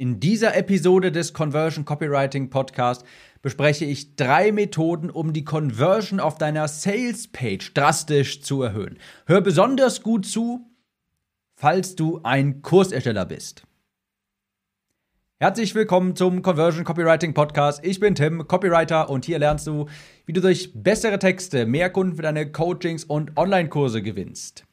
In dieser Episode des Conversion Copywriting Podcast bespreche ich drei Methoden, um die Conversion auf deiner Sales Page drastisch zu erhöhen. Hör besonders gut zu, falls du ein Kursersteller bist. Herzlich willkommen zum Conversion Copywriting Podcast. Ich bin Tim, Copywriter und hier lernst du, wie du durch bessere Texte mehr Kunden für deine Coachings und Online-Kurse gewinnst.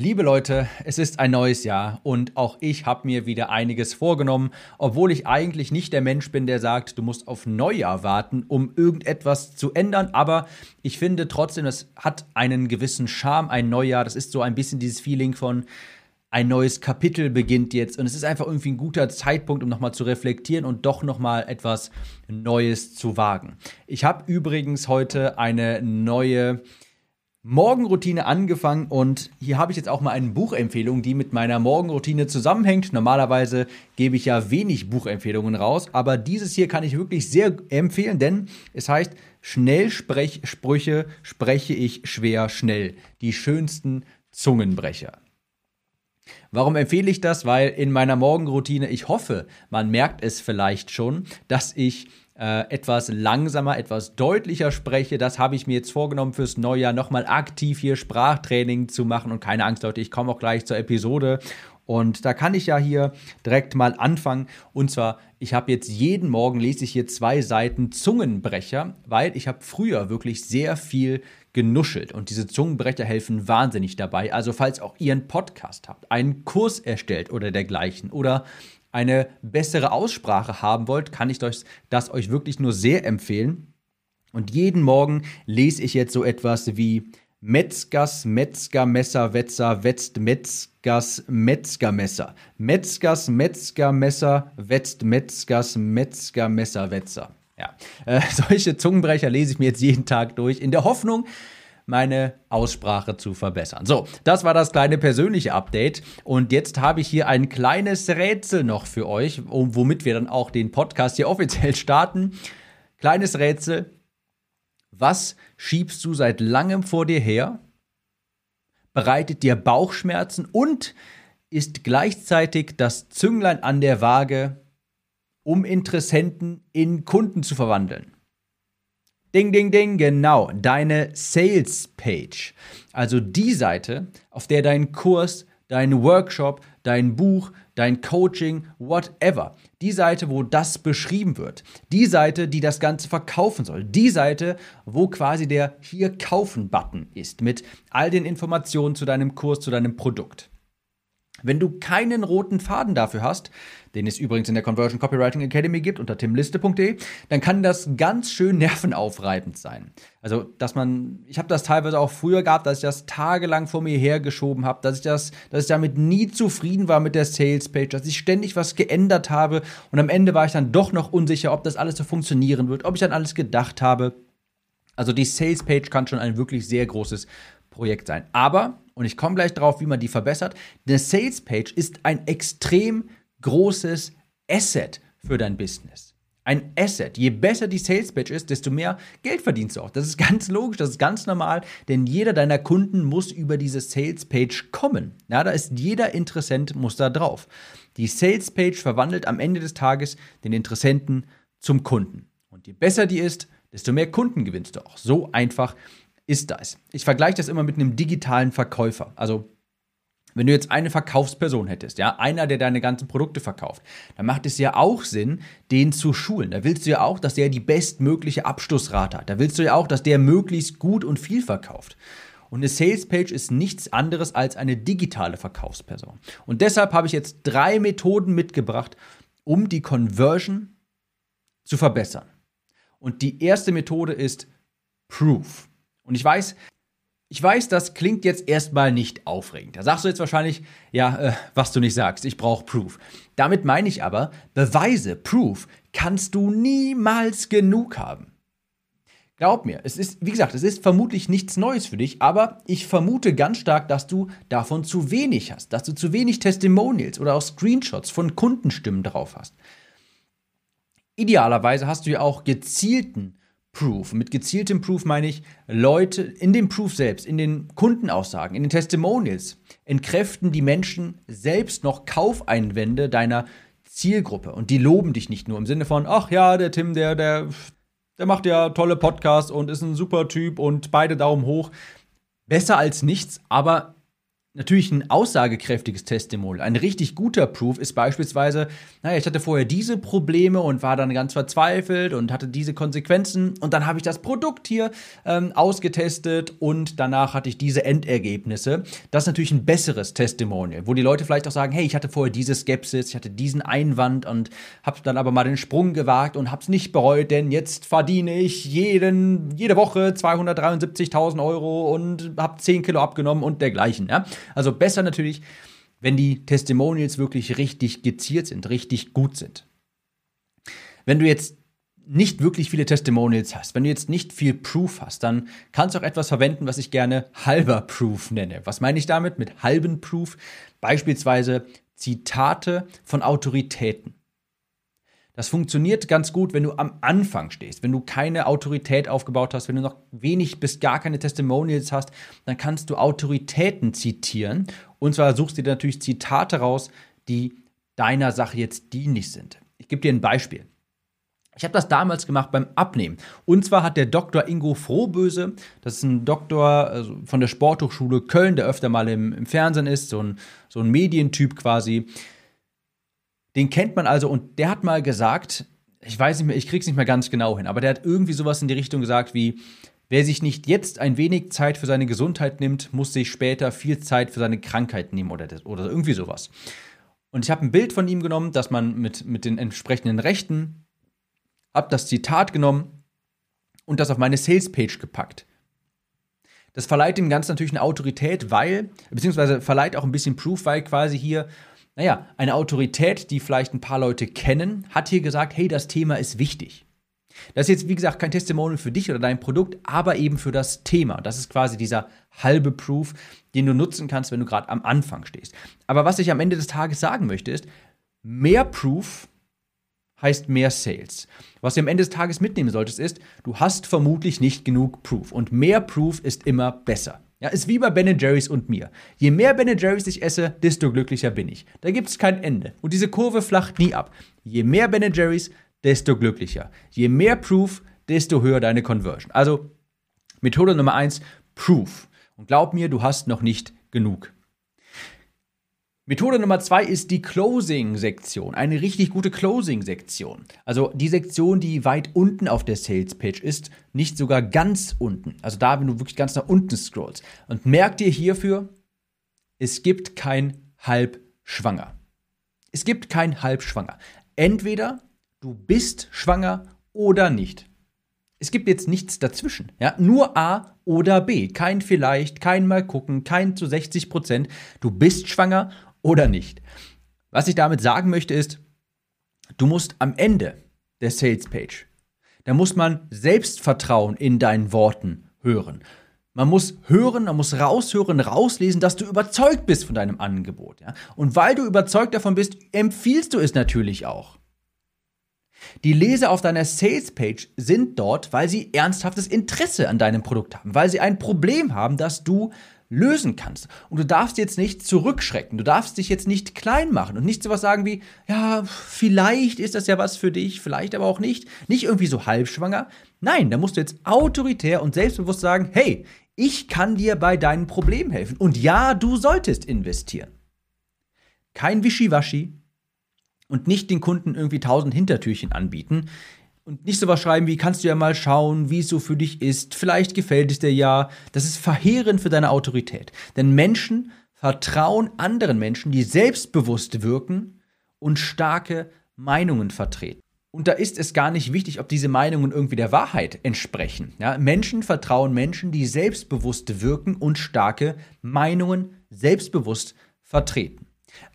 Liebe Leute, es ist ein neues Jahr und auch ich habe mir wieder einiges vorgenommen, obwohl ich eigentlich nicht der Mensch bin, der sagt, du musst auf Neujahr warten, um irgendetwas zu ändern. Aber ich finde trotzdem, es hat einen gewissen Charme, ein Neujahr. Das ist so ein bisschen dieses Feeling von, ein neues Kapitel beginnt jetzt und es ist einfach irgendwie ein guter Zeitpunkt, um nochmal zu reflektieren und doch nochmal etwas Neues zu wagen. Ich habe übrigens heute eine neue Morgenroutine angefangen und hier habe ich jetzt auch mal eine Buchempfehlung, die mit meiner Morgenroutine zusammenhängt. Normalerweise gebe ich ja wenig Buchempfehlungen raus, aber dieses hier kann ich wirklich sehr empfehlen, denn es heißt Schnellsprechsprüche spreche ich schwer schnell. Die schönsten Zungenbrecher. Warum empfehle ich das? Weil in meiner Morgenroutine, ich hoffe, man merkt es vielleicht schon, dass ich äh, etwas langsamer, etwas deutlicher spreche. Das habe ich mir jetzt vorgenommen fürs Neujahr, nochmal aktiv hier Sprachtraining zu machen. Und keine Angst, Leute, ich komme auch gleich zur Episode. Und da kann ich ja hier direkt mal anfangen. Und zwar, ich habe jetzt jeden Morgen lese ich hier zwei Seiten Zungenbrecher, weil ich habe früher wirklich sehr viel genuschelt. Und diese Zungenbrecher helfen wahnsinnig dabei. Also falls auch ihr einen Podcast habt, einen Kurs erstellt oder dergleichen oder eine bessere Aussprache haben wollt, kann ich das euch wirklich nur sehr empfehlen. Und jeden Morgen lese ich jetzt so etwas wie Metzgers, Metzger, Messer, Wetzer, Wetzt, Metzgers, Metzger, Messer. Metzgers, Metzger, Messer, Wetzt, Metzgers, Metzger, Messer, Wetzer. Ja, äh, solche Zungenbrecher lese ich mir jetzt jeden Tag durch, in der Hoffnung, meine Aussprache zu verbessern. So, das war das kleine persönliche Update. Und jetzt habe ich hier ein kleines Rätsel noch für euch, womit wir dann auch den Podcast hier offiziell starten. Kleines Rätsel. Was schiebst du seit langem vor dir her? Bereitet dir Bauchschmerzen und ist gleichzeitig das Zünglein an der Waage, um Interessenten in Kunden zu verwandeln? Ding, ding, ding, genau, deine Sales Page. Also die Seite, auf der dein Kurs, dein Workshop, dein Buch, dein Coaching, whatever. Die Seite, wo das beschrieben wird. Die Seite, die das Ganze verkaufen soll. Die Seite, wo quasi der Hier kaufen-Button ist mit all den Informationen zu deinem Kurs, zu deinem Produkt. Wenn du keinen roten Faden dafür hast, den es übrigens in der Conversion Copywriting Academy gibt unter timliste.de, dann kann das ganz schön nervenaufreibend sein. Also, dass man, ich habe das teilweise auch früher gehabt, dass ich das tagelang vor mir hergeschoben habe, dass ich das, dass ich damit nie zufrieden war mit der Sales Page, dass ich ständig was geändert habe und am Ende war ich dann doch noch unsicher, ob das alles so funktionieren wird, ob ich an alles gedacht habe. Also die Sales Page kann schon ein wirklich sehr großes Projekt sein. Aber, und ich komme gleich darauf, wie man die verbessert, eine Sales Page ist ein extrem großes Asset für dein Business. Ein Asset. Je besser die Sales Page ist, desto mehr Geld verdienst du auch. Das ist ganz logisch, das ist ganz normal, denn jeder deiner Kunden muss über diese Sales Page kommen. Ja, da ist jeder Interessent muss da drauf. Die Sales Page verwandelt am Ende des Tages den Interessenten zum Kunden. Und je besser die ist, desto mehr Kunden gewinnst du auch. So einfach ist das. Ich vergleiche das immer mit einem digitalen Verkäufer. Also wenn du jetzt eine Verkaufsperson hättest, ja, einer, der deine ganzen Produkte verkauft, dann macht es ja auch Sinn, den zu schulen. Da willst du ja auch, dass der die bestmögliche Abschlussrate hat. Da willst du ja auch, dass der möglichst gut und viel verkauft. Und eine Salespage ist nichts anderes als eine digitale Verkaufsperson. Und deshalb habe ich jetzt drei Methoden mitgebracht, um die Conversion zu verbessern. Und die erste Methode ist Proof. Und ich weiß, ich weiß, das klingt jetzt erstmal nicht aufregend. Da sagst du jetzt wahrscheinlich, ja, äh, was du nicht sagst, ich brauche Proof. Damit meine ich aber, Beweise, Proof, kannst du niemals genug haben. Glaub mir, es ist, wie gesagt, es ist vermutlich nichts Neues für dich, aber ich vermute ganz stark, dass du davon zu wenig hast, dass du zu wenig Testimonials oder auch Screenshots von Kundenstimmen drauf hast. Idealerweise hast du ja auch gezielten Proof. Mit gezieltem Proof meine ich, Leute in dem Proof selbst, in den Kundenaussagen, in den Testimonials, entkräften die Menschen selbst noch Kaufeinwände deiner Zielgruppe. Und die loben dich nicht nur im Sinne von, ach ja, der Tim, der, der, der macht ja tolle Podcasts und ist ein super Typ und beide Daumen hoch. Besser als nichts, aber natürlich ein aussagekräftiges Testimonial. Ein richtig guter Proof ist beispielsweise, naja, ich hatte vorher diese Probleme und war dann ganz verzweifelt und hatte diese Konsequenzen und dann habe ich das Produkt hier ähm, ausgetestet und danach hatte ich diese Endergebnisse. Das ist natürlich ein besseres Testimonial, wo die Leute vielleicht auch sagen, hey, ich hatte vorher diese Skepsis, ich hatte diesen Einwand und habe dann aber mal den Sprung gewagt und habe es nicht bereut, denn jetzt verdiene ich jeden, jede Woche 273.000 Euro und habe 10 Kilo abgenommen und dergleichen. Ja? Also besser natürlich, wenn die Testimonials wirklich richtig gezielt sind, richtig gut sind. Wenn du jetzt nicht wirklich viele Testimonials hast, wenn du jetzt nicht viel Proof hast, dann kannst du auch etwas verwenden, was ich gerne halber Proof nenne. Was meine ich damit mit halben Proof? Beispielsweise Zitate von Autoritäten. Das funktioniert ganz gut, wenn du am Anfang stehst, wenn du keine Autorität aufgebaut hast, wenn du noch wenig bis gar keine Testimonials hast, dann kannst du Autoritäten zitieren. Und zwar suchst du dir natürlich Zitate raus, die deiner Sache jetzt dienlich sind. Ich gebe dir ein Beispiel. Ich habe das damals gemacht beim Abnehmen. Und zwar hat der Dr. Ingo Frohböse, das ist ein Doktor also von der Sporthochschule Köln, der öfter mal im, im Fernsehen ist, so ein, so ein Medientyp quasi, den kennt man also und der hat mal gesagt, ich weiß nicht mehr, ich krieg's nicht mehr ganz genau hin, aber der hat irgendwie sowas in die Richtung gesagt wie, wer sich nicht jetzt ein wenig Zeit für seine Gesundheit nimmt, muss sich später viel Zeit für seine Krankheit nehmen oder, oder irgendwie sowas. Und ich habe ein Bild von ihm genommen, das man mit, mit den entsprechenden Rechten, habe das Zitat genommen und das auf meine Sales-Page gepackt. Das verleiht dem Ganzen natürlich eine Autorität, weil, beziehungsweise verleiht auch ein bisschen Proof, weil quasi hier naja, eine Autorität, die vielleicht ein paar Leute kennen, hat hier gesagt, hey, das Thema ist wichtig. Das ist jetzt, wie gesagt, kein Testimonial für dich oder dein Produkt, aber eben für das Thema. Das ist quasi dieser halbe Proof, den du nutzen kannst, wenn du gerade am Anfang stehst. Aber was ich am Ende des Tages sagen möchte, ist, mehr Proof heißt mehr Sales. Was du am Ende des Tages mitnehmen solltest, ist, du hast vermutlich nicht genug Proof. Und mehr Proof ist immer besser. Ja, ist wie bei Ben Jerry's und mir. Je mehr Ben Jerry's ich esse, desto glücklicher bin ich. Da gibt es kein Ende. Und diese Kurve flacht nie ab. Je mehr Ben Jerry's, desto glücklicher. Je mehr Proof, desto höher deine Conversion. Also Methode Nummer eins: Proof. Und glaub mir, du hast noch nicht genug. Methode Nummer zwei ist die Closing-Sektion. Eine richtig gute Closing-Sektion. Also die Sektion, die weit unten auf der Sales-Page ist, nicht sogar ganz unten. Also da, wenn du wirklich ganz nach unten scrollst. Und merk dir hierfür, es gibt kein Halbschwanger. Es gibt kein Halbschwanger. Entweder du bist schwanger oder nicht. Es gibt jetzt nichts dazwischen. Ja? Nur A oder B. Kein vielleicht, kein mal gucken, kein zu 60 Prozent. Du bist schwanger oder nicht. Was ich damit sagen möchte ist, du musst am Ende der Sales Page, da muss man Selbstvertrauen in deinen Worten hören. Man muss hören, man muss raushören, rauslesen, dass du überzeugt bist von deinem Angebot. Ja? Und weil du überzeugt davon bist, empfiehlst du es natürlich auch. Die Leser auf deiner Sales-Page sind dort, weil sie ernsthaftes Interesse an deinem Produkt haben, weil sie ein Problem haben, das du lösen kannst. Und du darfst jetzt nicht zurückschrecken, du darfst dich jetzt nicht klein machen und nicht sowas sagen wie, ja, vielleicht ist das ja was für dich, vielleicht aber auch nicht. Nicht irgendwie so halbschwanger. Nein, da musst du jetzt autoritär und selbstbewusst sagen, hey, ich kann dir bei deinen Problemen helfen. Und ja, du solltest investieren. Kein Wischiwaschi und nicht den Kunden irgendwie tausend Hintertürchen anbieten und nicht sowas schreiben wie, kannst du ja mal schauen, wie es so für dich ist, vielleicht gefällt es dir ja. Das ist verheerend für deine Autorität. Denn Menschen vertrauen anderen Menschen, die selbstbewusst wirken und starke Meinungen vertreten. Und da ist es gar nicht wichtig, ob diese Meinungen irgendwie der Wahrheit entsprechen. Ja, Menschen vertrauen Menschen, die selbstbewusst wirken und starke Meinungen selbstbewusst vertreten.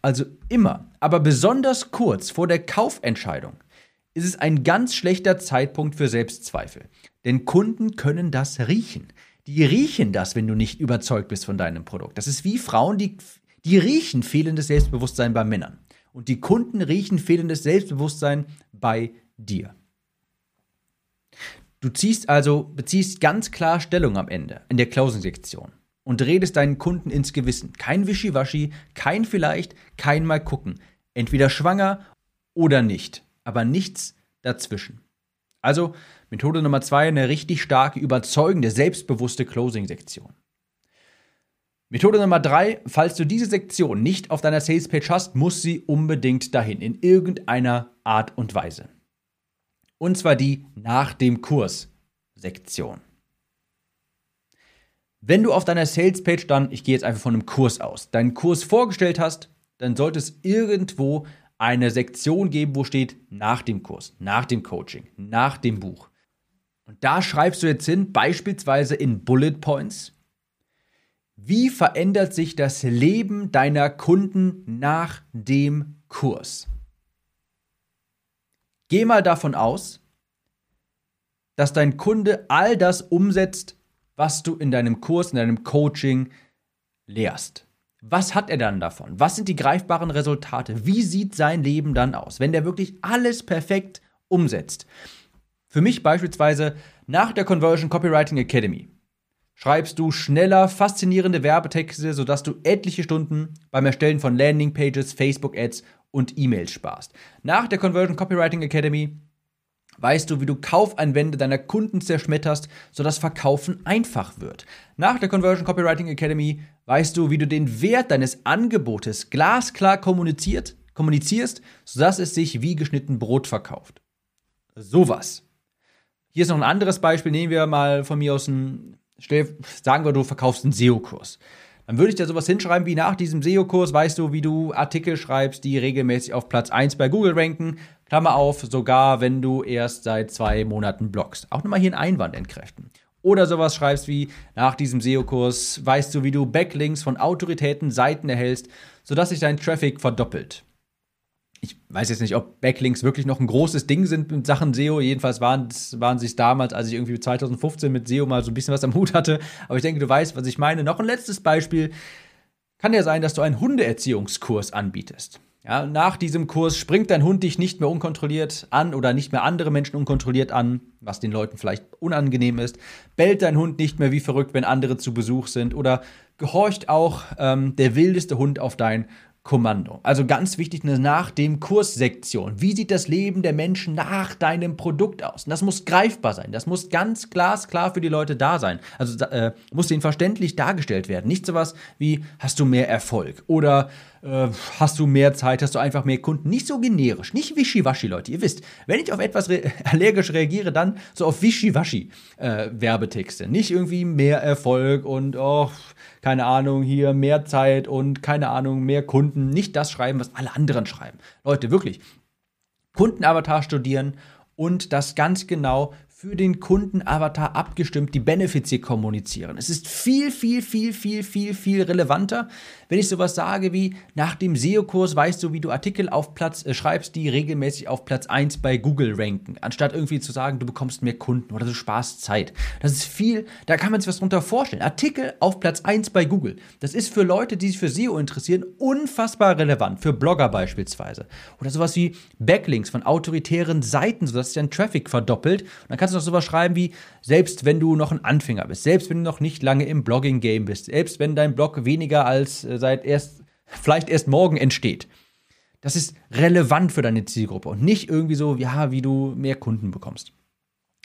Also immer, aber besonders kurz vor der Kaufentscheidung ist es ein ganz schlechter Zeitpunkt für Selbstzweifel. Denn Kunden können das riechen. Die riechen das, wenn du nicht überzeugt bist von deinem Produkt. Das ist wie Frauen, die, die riechen fehlendes Selbstbewusstsein bei Männern. Und die Kunden riechen fehlendes Selbstbewusstsein bei dir. Du ziehst also, beziehst ganz klar Stellung am Ende in der Closing-Sektion und redest deinen Kunden ins Gewissen. Kein Wischiwaschi, kein vielleicht, kein Mal gucken. Entweder schwanger oder nicht, aber nichts dazwischen. Also Methode Nummer zwei, eine richtig starke, überzeugende, selbstbewusste Closing-Sektion. Methode Nummer drei, falls du diese Sektion nicht auf deiner Salespage hast, muss sie unbedingt dahin, in irgendeiner Art und Weise. Und zwar die nach dem Kurs Sektion. Wenn du auf deiner Salespage dann, ich gehe jetzt einfach von einem Kurs aus, deinen Kurs vorgestellt hast, dann sollte es irgendwo eine Sektion geben, wo steht nach dem Kurs, nach dem Coaching, nach dem Buch. Und da schreibst du jetzt hin, beispielsweise in Bullet Points, wie verändert sich das Leben deiner Kunden nach dem Kurs? Geh mal davon aus, dass dein Kunde all das umsetzt, was du in deinem Kurs, in deinem Coaching lehrst. Was hat er dann davon? Was sind die greifbaren Resultate? Wie sieht sein Leben dann aus, wenn der wirklich alles perfekt umsetzt? Für mich beispielsweise nach der Conversion Copywriting Academy schreibst du schneller faszinierende Werbetexte, sodass du etliche Stunden beim Erstellen von Landingpages, Facebook-Ads und E-Mails sparst. Nach der Conversion Copywriting Academy weißt du, wie du Kaufeinwände deiner Kunden zerschmetterst, sodass Verkaufen einfach wird. Nach der Conversion Copywriting Academy weißt du, wie du den Wert deines Angebotes glasklar kommuniziert, kommunizierst, sodass es sich wie geschnitten Brot verkauft. Sowas. Hier ist noch ein anderes Beispiel. Nehmen wir mal von mir aus ein sagen wir, du verkaufst einen SEO-Kurs. Dann würde ich dir sowas hinschreiben wie nach diesem SEO-Kurs weißt du, wie du Artikel schreibst, die regelmäßig auf Platz 1 bei Google ranken. Klammer auf, sogar wenn du erst seit zwei Monaten bloggst. Auch nochmal hier einen Einwand entkräften. Oder sowas schreibst wie nach diesem SEO-Kurs weißt du, wie du Backlinks von Autoritäten, Seiten erhältst, sodass sich dein Traffic verdoppelt ich weiß jetzt nicht, ob Backlinks wirklich noch ein großes Ding sind in Sachen SEO. Jedenfalls waren, waren sie es damals, als ich irgendwie 2015 mit SEO mal so ein bisschen was am Hut hatte. Aber ich denke, du weißt, was ich meine. Noch ein letztes Beispiel. Kann ja sein, dass du einen Hundeerziehungskurs anbietest. Ja, nach diesem Kurs springt dein Hund dich nicht mehr unkontrolliert an oder nicht mehr andere Menschen unkontrolliert an, was den Leuten vielleicht unangenehm ist. Bellt dein Hund nicht mehr wie verrückt, wenn andere zu Besuch sind oder gehorcht auch ähm, der wildeste Hund auf dein Kommando. Also ganz wichtig, eine nach dem Kurssektion. Wie sieht das Leben der Menschen nach deinem Produkt aus? Und das muss greifbar sein. Das muss ganz glasklar für die Leute da sein. Also äh, muss ihnen verständlich dargestellt werden. Nicht sowas wie, hast du mehr Erfolg? Oder äh, hast du mehr Zeit? Hast du einfach mehr Kunden? Nicht so generisch. Nicht wischiwaschi, Leute. Ihr wisst, wenn ich auf etwas re allergisch reagiere, dann so auf wischiwaschi äh, Werbetexte. Nicht irgendwie mehr Erfolg und, oh, keine Ahnung, hier mehr Zeit und keine Ahnung, mehr Kunden. Nicht das schreiben, was alle anderen schreiben. Leute, wirklich. Kundenavatar studieren und das ganz genau für den Kundenavatar abgestimmt die Benefits hier kommunizieren. Es ist viel, viel, viel, viel, viel, viel relevanter, wenn ich sowas sage wie, nach dem SEO-Kurs weißt du, wie du Artikel auf Platz äh, schreibst, die regelmäßig auf Platz 1 bei Google ranken, anstatt irgendwie zu sagen, du bekommst mehr Kunden oder du sparst Zeit. Das ist viel, da kann man sich was drunter vorstellen. Artikel auf Platz 1 bei Google. Das ist für Leute, die sich für SEO interessieren, unfassbar relevant, für Blogger beispielsweise. Oder sowas wie Backlinks von autoritären Seiten, sodass sich dein Traffic verdoppelt. Und dann kannst du noch sowas schreiben wie, selbst wenn du noch ein Anfänger bist, selbst wenn du noch nicht lange im Blogging-Game bist, selbst wenn dein Blog weniger als äh, seit erst, vielleicht erst morgen entsteht. Das ist relevant für deine Zielgruppe und nicht irgendwie so, ja, wie du mehr Kunden bekommst.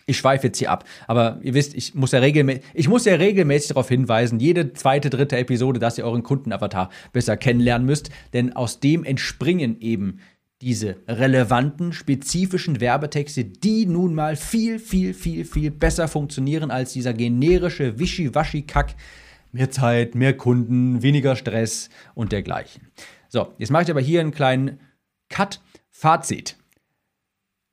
Ich schweife jetzt hier ab, aber ihr wisst, ich muss ja, regelmäßig, ich muss ja regelmäßig darauf hinweisen, jede zweite, dritte Episode, dass ihr euren Kundenavatar besser kennenlernen müsst, denn aus dem entspringen eben diese relevanten, spezifischen Werbetexte, die nun mal viel, viel, viel, viel besser funktionieren als dieser generische Wischiwaschi-Kack. Mehr Zeit, mehr Kunden, weniger Stress und dergleichen. So, jetzt mache ich aber hier einen kleinen Cut. Fazit.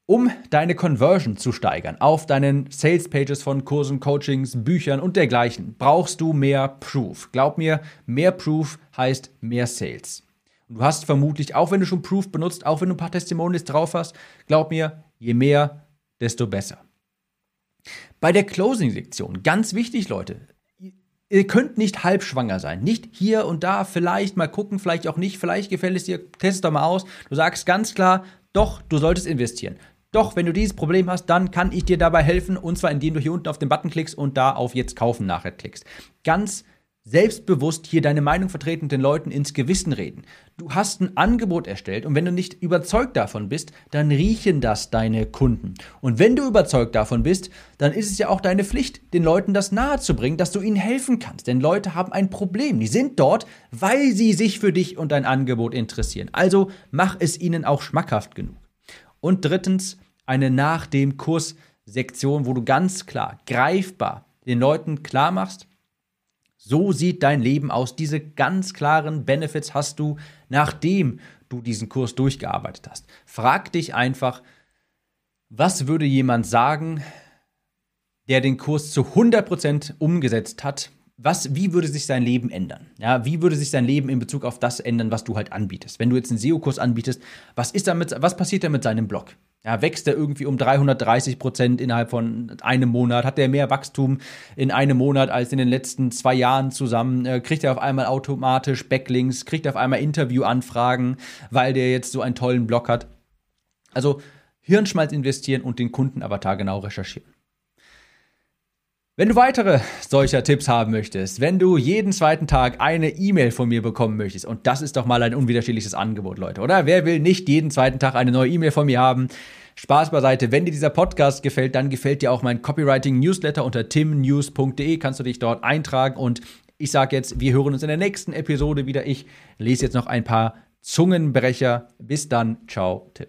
Um deine Conversion zu steigern auf deinen Sales Pages von Kursen, Coachings, Büchern und dergleichen, brauchst du mehr Proof. Glaub mir, mehr Proof heißt mehr Sales. Und du hast vermutlich, auch wenn du schon Proof benutzt, auch wenn du ein paar Testimonials drauf hast, glaub mir, je mehr, desto besser. Bei der Closing-Sektion, ganz wichtig, Leute, ihr könnt nicht halbschwanger sein. Nicht hier und da, vielleicht mal gucken, vielleicht auch nicht, vielleicht gefällt es dir, test es doch mal aus. Du sagst ganz klar, doch, du solltest investieren. Doch, wenn du dieses Problem hast, dann kann ich dir dabei helfen und zwar indem du hier unten auf den Button klickst und da auf Jetzt kaufen nachher klickst. Ganz selbstbewusst hier deine Meinung vertreten und den Leuten ins Gewissen reden. Du hast ein Angebot erstellt und wenn du nicht überzeugt davon bist, dann riechen das deine Kunden. Und wenn du überzeugt davon bist, dann ist es ja auch deine Pflicht, den Leuten das nahezubringen, dass du ihnen helfen kannst. Denn Leute haben ein Problem. Die sind dort, weil sie sich für dich und dein Angebot interessieren. Also mach es ihnen auch schmackhaft genug. Und drittens, eine nach dem Kurs Sektion, wo du ganz klar, greifbar den Leuten klar machst, so sieht dein Leben aus. Diese ganz klaren Benefits hast du, nachdem du diesen Kurs durchgearbeitet hast. Frag dich einfach, was würde jemand sagen, der den Kurs zu 100% umgesetzt hat? Was, wie würde sich sein Leben ändern? Ja, wie würde sich sein Leben in Bezug auf das ändern, was du halt anbietest? Wenn du jetzt einen SEO-Kurs anbietest, was ist damit, was passiert da mit seinem Blog? Ja, wächst er irgendwie um 330 Prozent innerhalb von einem Monat? Hat er mehr Wachstum in einem Monat als in den letzten zwei Jahren zusammen? Äh, kriegt er auf einmal automatisch Backlinks? Kriegt er auf einmal Interviewanfragen, weil der jetzt so einen tollen Blog hat? Also Hirnschmalz investieren und den Kundenavatar genau recherchieren. Wenn du weitere solcher Tipps haben möchtest, wenn du jeden zweiten Tag eine E-Mail von mir bekommen möchtest, und das ist doch mal ein unwiderstehliches Angebot, Leute, oder? Wer will nicht jeden zweiten Tag eine neue E-Mail von mir haben? Spaß beiseite. Wenn dir dieser Podcast gefällt, dann gefällt dir auch mein Copywriting-Newsletter unter timnews.de. Kannst du dich dort eintragen. Und ich sage jetzt, wir hören uns in der nächsten Episode wieder. Ich lese jetzt noch ein paar Zungenbrecher. Bis dann. Ciao, Tim.